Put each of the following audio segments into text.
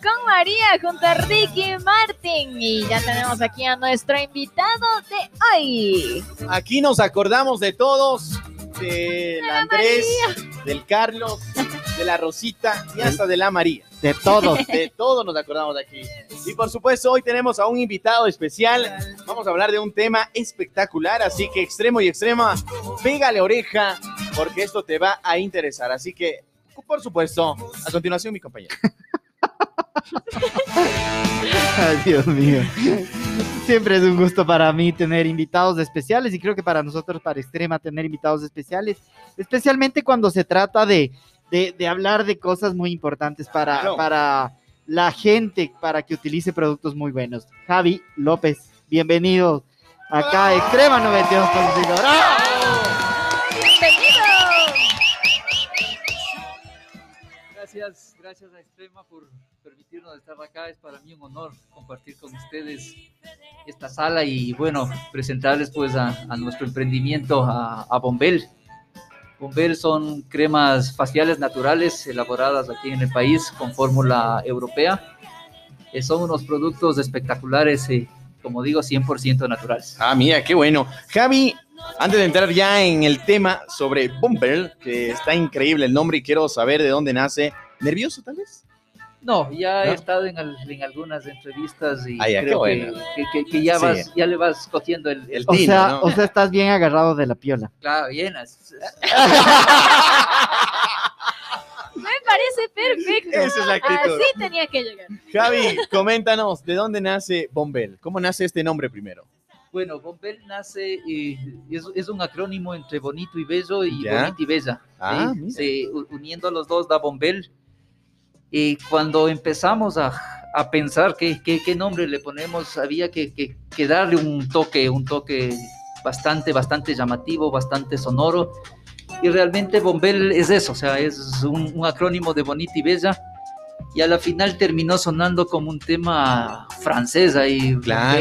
con María junto a Ricky Martin. Y ya tenemos aquí a nuestro invitado de hoy. Aquí nos acordamos de todos, del Andrés, del Carlos, de la Rosita y hasta de la María. De todos. De todos nos acordamos de aquí. Y por supuesto, hoy tenemos a un invitado especial. Vamos a hablar de un tema espectacular, así que extremo y extrema, pégale oreja, porque esto te va a interesar. Así que, por supuesto, a continuación mi compañero. Ay, Dios mío. Siempre es un gusto para mí tener invitados especiales y creo que para nosotros, para Extrema, tener invitados especiales, especialmente cuando se trata de, de, de hablar de cosas muy importantes para, Claro. para la gente, para que utilice productos muy buenos. Javi López, bienvenido acá a Extrema 92.5. ¡Bravo! ¡Bienvenido! Gracias, gracias a Extrema por permitirnos estar acá. Es para mí un honor compartir con ustedes esta sala y bueno, presentarles pues a, a nuestro emprendimiento, a, a Bombel. Bombel son cremas faciales naturales elaboradas aquí en el país con fórmula europea. Eh, son unos productos espectaculares, eh, como digo, 100% naturales. Ah, mira, qué bueno. Javi, antes de entrar ya en el tema sobre Bumble, que está increíble el nombre y quiero saber de dónde nace. ¿Nervioso tal vez? No, ya ¿No? he estado en, al- en algunas entrevistas y Ah, ya, creo que, bueno. que- que- que ya, Sí. vas, ya le vas cogiendo el, el O tino, sea, ¿no? o sea, estás bien agarrado de la piola. claro, llenas. Me parece perfecto. Esa es la actitud. Así tenía que llegar. Javi, coméntanos, ¿de dónde nace Bombel? ¿Cómo nace este nombre primero? Bueno, Bombel nace, eh, es, es un acrónimo entre bonito y bello y Ya. bonita y bella. Ah, uniendo los dos da Bombel. Y cuando empezamos a, a pensar qué, qué, nombre le ponemos, había que, que- que darle un toque, un toque bastante, bastante llamativo, bastante sonoro. Y realmente Bombel es eso, o sea, es un, un acrónimo de bonita y bella. Y a la final terminó sonando como un tema francés ahí, Claro.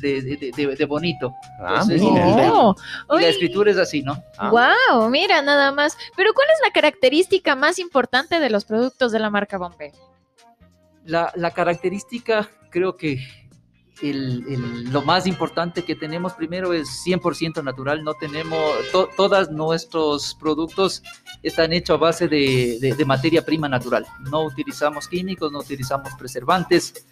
De, de- de- de bonito. Ah, Entonces, mira. Oh, Y la escritura es así, ¿no? Ah. Wow, mira nada más. Pero ¿cuál es la característica más importante de los productos de la marca Bombay? La, la característica, creo que el- el- lo más importante que tenemos primero es 100% natural. No tenemos, to- todos nuestros productos están hechos a base de, de- de materia prima natural. No utilizamos químicos, no utilizamos preservantes.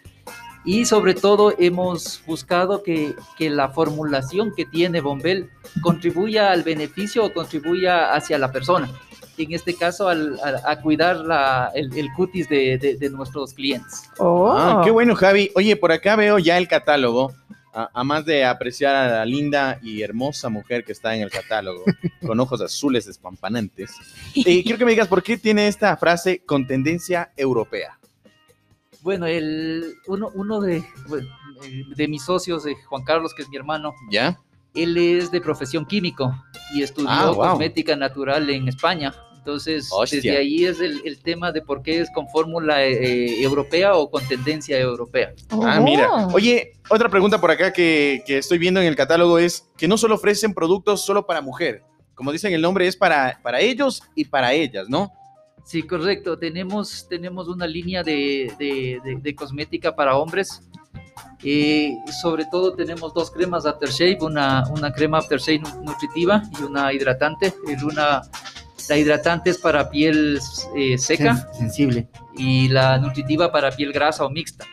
Y sobre todo hemos buscado que, que la formulación que tiene Bombel contribuya al beneficio o contribuya hacia la persona. En este caso, al- a, a cuidar la- el, el cutis de- de- de nuestros clientes. Oh, Ah, qué bueno, Javi. Oye, por acá veo ya el catálogo. A, a más de apreciar a la linda y hermosa mujer que está en el catálogo, con ojos azules espampanantes. Eh, quiero que me digas por qué tiene esta frase con tendencia europea. Bueno, el, uno, uno de, de mis socios, eh, Juan Carlos, que es mi hermano, ¿Ya? Él es de profesión químico y estudió Ah, wow. cosmética natural en España. Entonces, Hostia. desde ahí es el, el tema de por qué es con fórmula eh, europea o con tendencia europea. Ah, mira. Oye, otra pregunta por acá que, que estoy viendo en el catálogo es que no solo ofrecen productos solo para mujer. Como dicen el nombre, es para, para ellos y para ellas, ¿no? Sí, correcto. Tenemos, tenemos una línea de, de- de- de cosmética para hombres. Eh, sobre todo tenemos dos cremas aftershave, una, una crema aftershave nu- nutritiva y una hidratante. El una, la hidratante es para piel eh, seca Sen- sensible. y la nutritiva para piel grasa o mixta.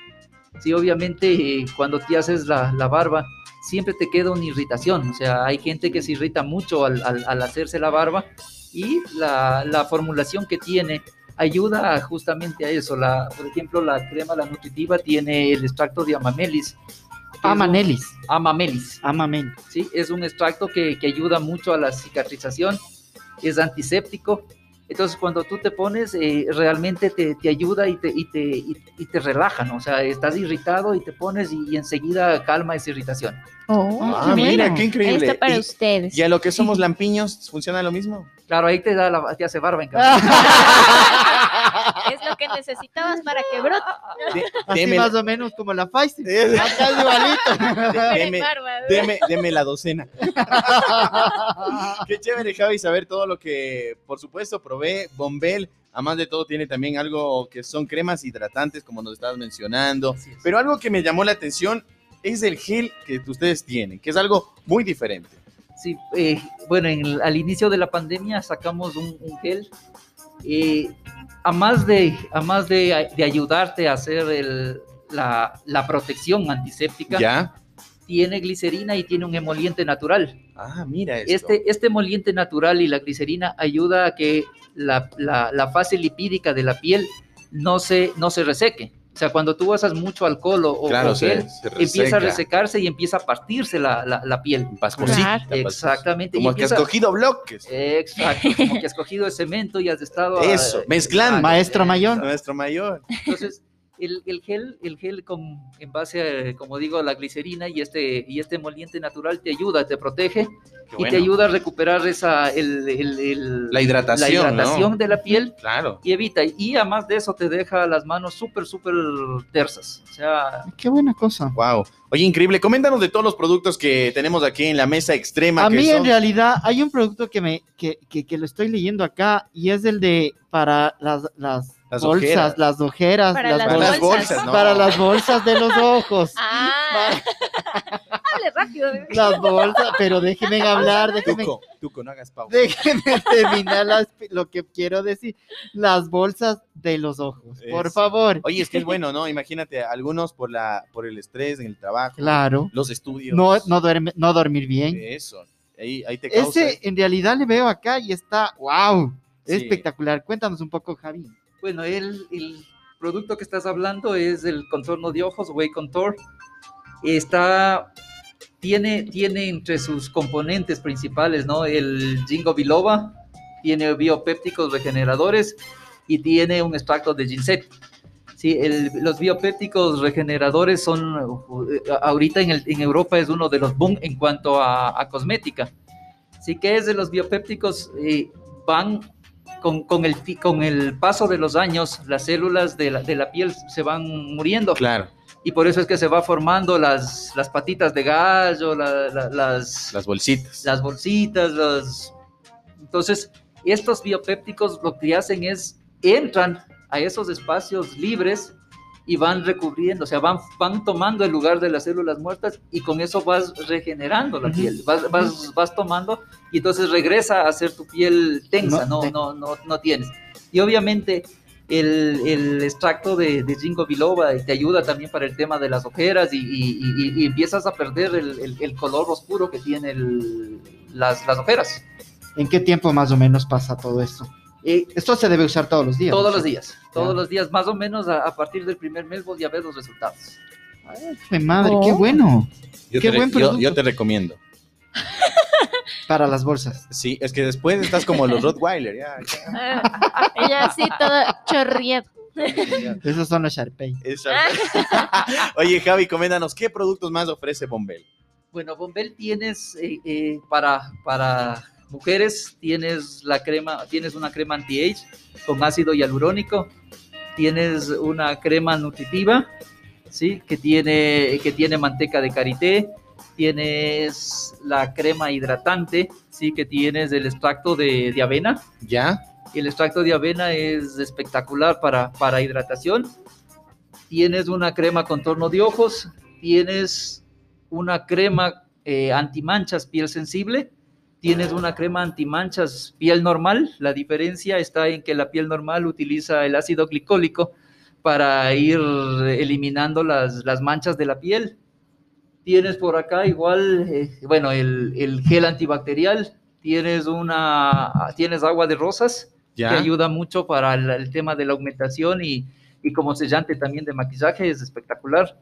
Sí, obviamente eh, cuando te haces la, la barba siempre te queda una irritación, o sea, hay gente que se irrita mucho al, al- al hacerse la barba y la, la formulación que tiene ayuda justamente a eso. La, por ejemplo, la crema, la nutritiva, tiene el extracto de amamelis. Amanelis. Amamelis. Amamen. ¿sí? Es un extracto que, que ayuda mucho a la cicatrización, es antiséptico. Entonces, cuando tú te pones, eh, realmente te, te ayuda y te, y, te, y, y te relaja, ¿no? O sea, estás irritado y te pones y, y enseguida calma esa irritación. Oh, Ah, mira, qué increíble. Está para Y- ustedes. Y a lo que somos lampiños, ¿funciona lo mismo? Claro, ahí te, da la, te hace barba en cambio. Es lo que necesitabas para que brote. De- Así deme, más o menos como la Pfizer. de- Acá es igualito. deme- Barba, ¿verdad? deme- deme la docena. Qué chévere, Javi, saber todo lo que, por supuesto, provee Bombel Además de todo, tiene también algo que son cremas hidratantes, como nos estabas mencionando. Es. Pero algo que me llamó la atención es el gel que ustedes tienen, que es algo muy diferente. Sí, eh, bueno, en el- al inicio de la pandemia sacamos un, un gel. eh, a más, de, a más de, de ayudarte a hacer el- la, la protección antiséptica, ¿Ya? tiene glicerina y tiene un emoliente natural. Ah, mira esto. Este, este emoliente natural y la glicerina ayuda a que la, la- la fase lipídica de la piel no se, no se reseque. O sea, cuando tú usas mucho alcohol o, o- Claro, o se- se empieza a resecarse y empieza a partirse la, la- la piel. Pascosita, Claro. pascosita. Exactamente. y Como que has cogido bloques. Exacto, como que has cogido el cemento y has estado... ah, Eso, mezclando. Maestro mayor. Nuestro mayor. Entonces, el, el gel, el gel con, en base, a, como digo, a la glicerina y este, y este emoliente natural te ayuda, te protege Qué y bueno. te ayuda a recuperar esa, el, el- el- La hidratación, la hidratación ¿no? de la piel Claro. y evita. Y además de eso te deja las manos súper, súper tersas. O sea, Qué buena cosa. Wow. Oye, increíble. Coméntanos de todos los productos que tenemos aquí en la mesa extrema. A que mí son- en realidad hay un producto que me que, que, que lo estoy leyendo acá y es el de para las, las, Las bolsas, ojeras. las ojeras, Para las bolsas, las bolsas. bolsas, ¿no? para las bolsas de los ojos. Ah, hable rápido. bebé. Las bolsas, pero déjenme hablar, déjenme, Tuco, Tuco, no hagas pausa. déjenme terminar las- lo que quiero decir. Las bolsas de los ojos, por favor. Oye, es que es bueno, ¿no? Imagínate, algunos por la por el estrés en el trabajo, Claro. los estudios. No, no, duerme- no dormir bien. Eso. Ahí, ahí te causa. Ese en realidad le veo acá y está, wow, Sí. espectacular. Cuéntanos un poco, Javi. Bueno, el, el producto que estás hablando es el contorno de ojos, Way Contour. Está, tiene, tiene entre sus componentes principales, ¿no? El Jingo biloba, tiene biopépticos regeneradores y tiene un extracto de ginseng. Sí, el- los biopépticos regeneradores son, uh, ahorita en, el- en Europa es uno de los boom en cuanto a, a cosmética. Sí que es de los biopépticos, eh, van con, con el, con el paso de los años, las células de la, de la piel se van muriendo Claro, y por eso es que se va formando las, las patitas de gallo, la- la- las, las bolsitas. las bolsitas, los... Entonces, estos biopépticos lo que hacen es, entran a esos espacios libres y van recubriendo, o sea, van, van tomando el lugar de las células muertas y con eso vas regenerando la piel, vas, vas, vas tomando y entonces regresa a ser tu piel tensa, No, no, no, no, tienes. Y obviamente el, el extracto de, de ginkgo biloba te ayuda también para el tema de las ojeras y, y- y- y empiezas a perder el, el- el color oscuro que tiene el- las, las ojeras. ¿En qué tiempo más o menos pasa todo esto? Eh, Esto se debe usar todos los días. todos ¿no? los días, todos Ya. los días, más o menos a, a partir del primer mes vos ya ves los resultados. Ay, jue madre, qué Oh. bueno. Yo, qué te, buen yo- producto. yo te recomiendo. Para las bolsas. Sí, es que después estás como los Rottweiler. Ya, ya, Ah, Ella así toda chorrieta. Esos son los Sharpay. Oye, Javi, coméntanos, ¿qué productos más ofrece Bombel? Bueno, Bombel tienes eh, eh, para, para mujeres, tienes la crema, tienes una crema anti-age con ácido hialurónico, tienes una crema nutritiva, ¿sí? Que tiene, que tiene manteca de karité, tienes la crema hidratante, ¿sí? Que tienes el extracto de, de avena, ¿Ya? el extracto de avena es espectacular para, para hidratación. Tienes una crema contorno de ojos, tienes una crema eh, antimanchas piel sensible, tienes una crema antimanchas piel normal. La diferencia está en que la piel normal utiliza el ácido glicólico para ir eliminando las, las manchas de la piel. Tienes por acá igual, eh, bueno, el, el gel antibacterial, tienes una, tienes agua de rosas, ¿Ya? que ayuda mucho para el, el tema de la augmentación y, y como sellante también de maquillaje, es espectacular.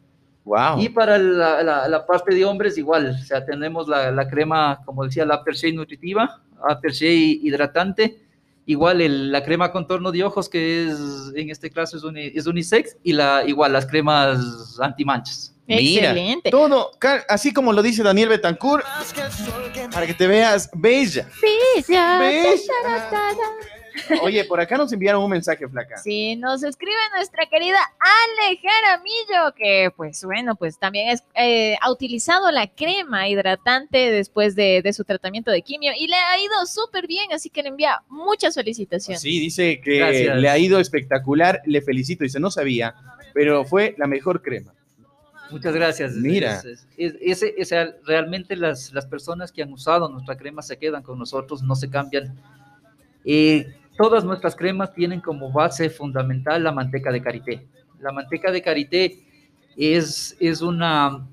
Wow. Y para la, la- la parte de hombres igual, o sea, tenemos la, la crema, como decía, la Aftershave nutritiva, Aftershave hidratante, igual el- la crema contorno de ojos que es, en este caso es, uni- es unisex, y la, igual las cremas antimanchas. Mira, Excelente. todo, así como lo dice Daniel Betancourt, para que te veas bella. Bella, Bella. tacharatada. Oye, por acá nos enviaron un mensaje, flaca. Sí, nos escribe nuestra querida Ale Jaramillo, que pues bueno, pues también es, eh, ha utilizado la crema hidratante después de, de su tratamiento de quimio y le ha ido súper bien, así que le envía muchas felicitaciones. Sí, dice que Gracias. le ha ido espectacular, le felicito. Dice, no sabía, pero fue la mejor crema. Muchas gracias. Mira. Es- es- es- ese, ese- realmente las, las personas que han usado nuestra crema se quedan con nosotros, no se cambian. Eh, todas nuestras cremas tienen como base fundamental la manteca de karité. La manteca de karité es, es una,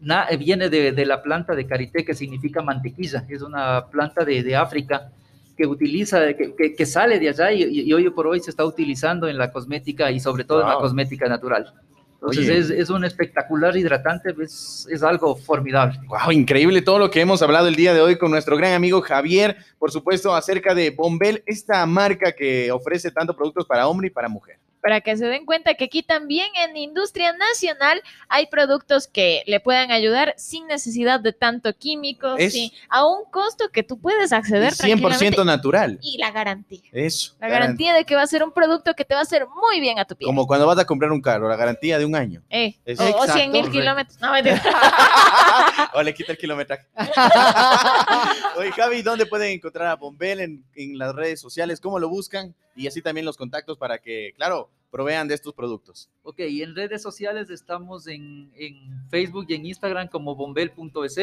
na- viene de, de la planta de karité que significa mantequilla. Es una planta de, de África que utiliza, que, que- que sale de allá y, y hoy por hoy se está utilizando en la cosmética y sobre todo en la Wow. cosmética natural. Entonces es un espectacular hidratante, es, es algo formidable. Wow, increíble todo lo que hemos hablado el día de hoy con nuestro gran amigo Javier, por supuesto, acerca de Bombel, esta marca que ofrece tanto productos para hombre y para mujer. Para que se den cuenta que aquí también en Industria Nacional hay productos que le puedan ayudar sin necesidad de tanto químicos, sí, a un costo que tú puedes acceder 100% tranquilamente. natural. Y la garantía. Eso. La garantía de que va a ser un producto que te va a hacer muy bien a tu piel. Como cuando vas a comprar un carro, la garantía de un año. Eh, o, o Exacto, 100 mil kilómetros. No, mentira. o le quita el kilometraje. Oye, Javi, ¿dónde pueden encontrar a Bombel en, en las redes sociales? ¿Cómo lo buscan? Y así también los contactos para que, claro, provean de estos productos. Ok, y en redes sociales estamos en, en Facebook y en Instagram como bombel.es.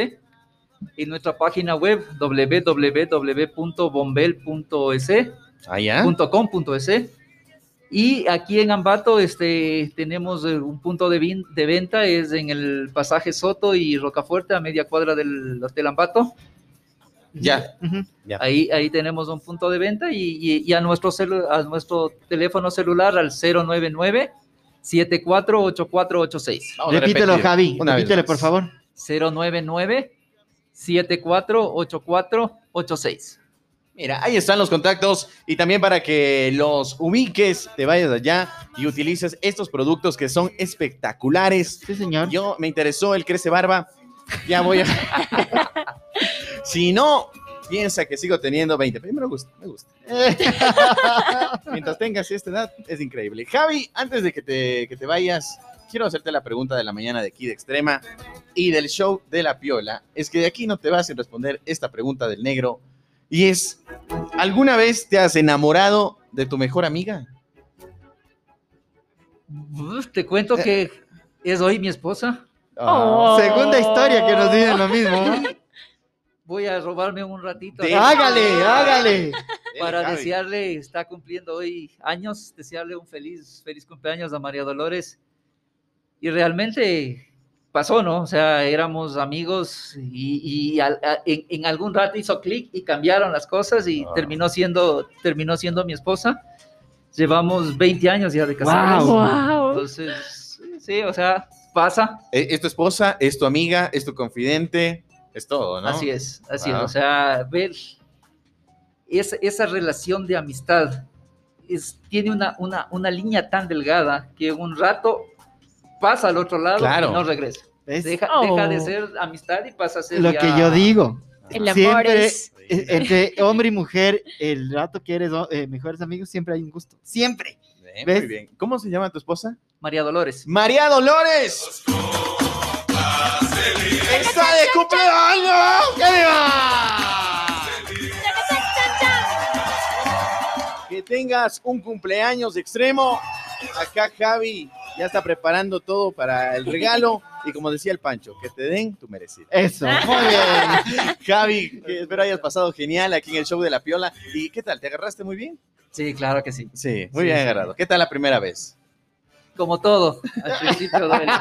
En nuestra página web www.bombel.es. Allá. .com.es y aquí en Ambato este, tenemos eh, un punto de, vin- de venta, es en el pasaje Soto y Rocafuerte, a media cuadra del Hotel Ambato. Ya. Ahí, ahí tenemos un punto de venta y, y- y a, nuestro celu- a nuestro teléfono celular al 099 748486. Vamos a Repítelo, Javi. una vez más. por favor. 099 748486. Mira, ahí están los contactos y también para que los ubiques, te vayas allá y utilices estos productos que son espectaculares. Sí, señor. Yo me interesó el crece barba. Ya voy a. si no, piensa que sigo teniendo 20. Pero me gusta, me gusta. Mientras tengas esta edad, es increíble. Javi, antes de que te, que te vayas, quiero hacerte la pregunta de la mañana de aquí de Extrema y del show de la Piola. Es que de aquí no te vas sin responder esta pregunta del negro. Y es, ¿alguna vez te has enamorado de tu mejor amiga? Uf, Te cuento que es hoy mi esposa. Oh. Segunda historia que nos dicen lo mismo. Voy a robarme un ratito. De- hágale, hágale. para desearle, está cumpliendo hoy años, desearle un feliz, feliz cumpleaños a María Dolores. Y realmente pasó, ¿no? O sea, éramos amigos y, y al- a- en, en algún rato hizo clic y cambiaron las cosas y Ah. terminó, siendo, terminó siendo mi esposa. Llevamos 20 años ya de casados. Wow. Wow. Entonces, sí, o sea, pasa. Es es tu esposa, es tu amiga, es tu confidente, es todo, ¿no? Así es, así Wow. es. O sea, ver esa, esa relación de amistad es, tiene una, una, una línea tan delgada que un rato pasa al otro lado Claro. y no regresa. Deja, Oh. deja de ser amistad y pasa a ser Lo ya- que yo digo. El amor Siempre, es... eh, entre hombre y mujer, el rato que eres oh, mejores amigos, siempre hay un gusto. Siempre. Bien, ¿Ves? muy bien. ¿Cómo se llama tu esposa? María Dolores. María Dolores. ¡Está de cumpleaños! ¡Que viva! Que tengas un cumpleaños extremo. Acá Javi ya está preparando todo para el regalo. Y como decía el Pancho, que te den tu merecido. Eso. Muy bien. Javi, espero hayas pasado genial aquí en el show de la Piola. ¿Y qué tal? ¿Te agarraste muy bien? Sí, claro que sí. Sí, muy Sí, bien sí. agarrado. ¿Qué tal la primera vez? Como todo, al principio duele.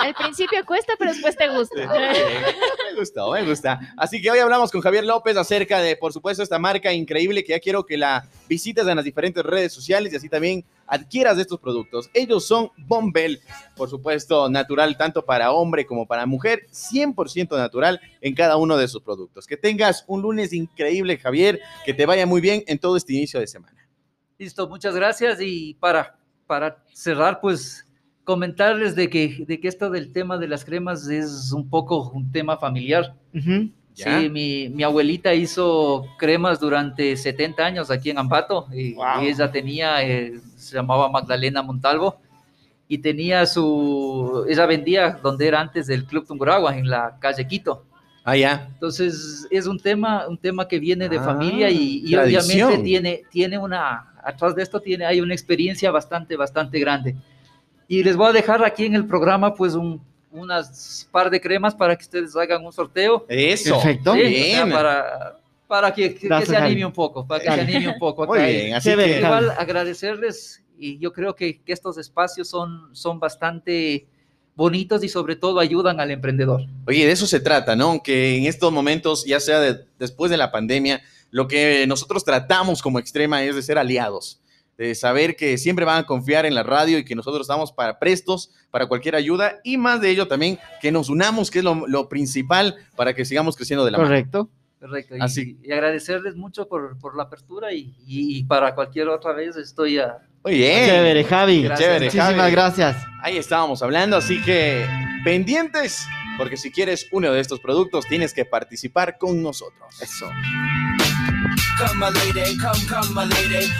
Al principio cuesta, pero después te gusta. me gustó, me gusta. Así que hoy hablamos con Javier López acerca de, por supuesto, esta marca increíble que ya quiero que la visites en las diferentes redes sociales y así también adquieras de estos productos. Ellos son Bombel, por supuesto, natural tanto para hombre como para mujer, 100% natural en cada uno de sus productos. Que tengas un lunes increíble, Javier, que te vaya muy bien en todo este inicio de semana. Listo, muchas gracias. Y para, para cerrar, pues comentarles de que, de que esto del tema de las cremas es un poco un tema familiar. Ujú. ¿Ya? Sí, mi, mi abuelita hizo cremas durante 70 años aquí en Ambato y, Wow. y ella tenía, eh, se llamaba Magdalena Montalvo y tenía su, ella vendía donde era antes del Club Tunguragua, en la calle Quito. Ah, ya. Entonces es un tema, un tema que viene de Ah, familia y, y obviamente tiene, tiene una, atrás de esto tiene, hay una experiencia bastante, bastante grande. Y les voy a dejar aquí en el programa pues un, unas par de cremas para que ustedes hagan un sorteo. Eso. Perfecto. Sí, o Bien. sea, para, para que, que- que se anime un poco, para que se anime un poco. Muy acá. bien, así que... Igual agradecerles y yo creo que, que estos espacios son, son bastante bonitos y sobre todo ayudan al emprendedor. Oye, de eso se trata, ¿no? Que en estos momentos, ya sea de- después de la pandemia, lo que nosotros tratamos como extrema es de ser aliados, de saber que siempre van a confiar en la radio y que nosotros estamos para prestos para cualquier ayuda y más de ello también que nos unamos, que es lo, lo principal para que sigamos creciendo de la mano. Correcto. Correcto. Y, Así- y agradecerles mucho por, por la apertura y, y- y para cualquier otra vez estoy a... Muy bien. Chévere, Javi. Gracias. Chévere, Muchísimas Javi. gracias. Ahí estábamos hablando, así que pendientes, porque si quieres uno de estos productos tienes que participar con nosotros. Eso. Come my lady, come, come my lady.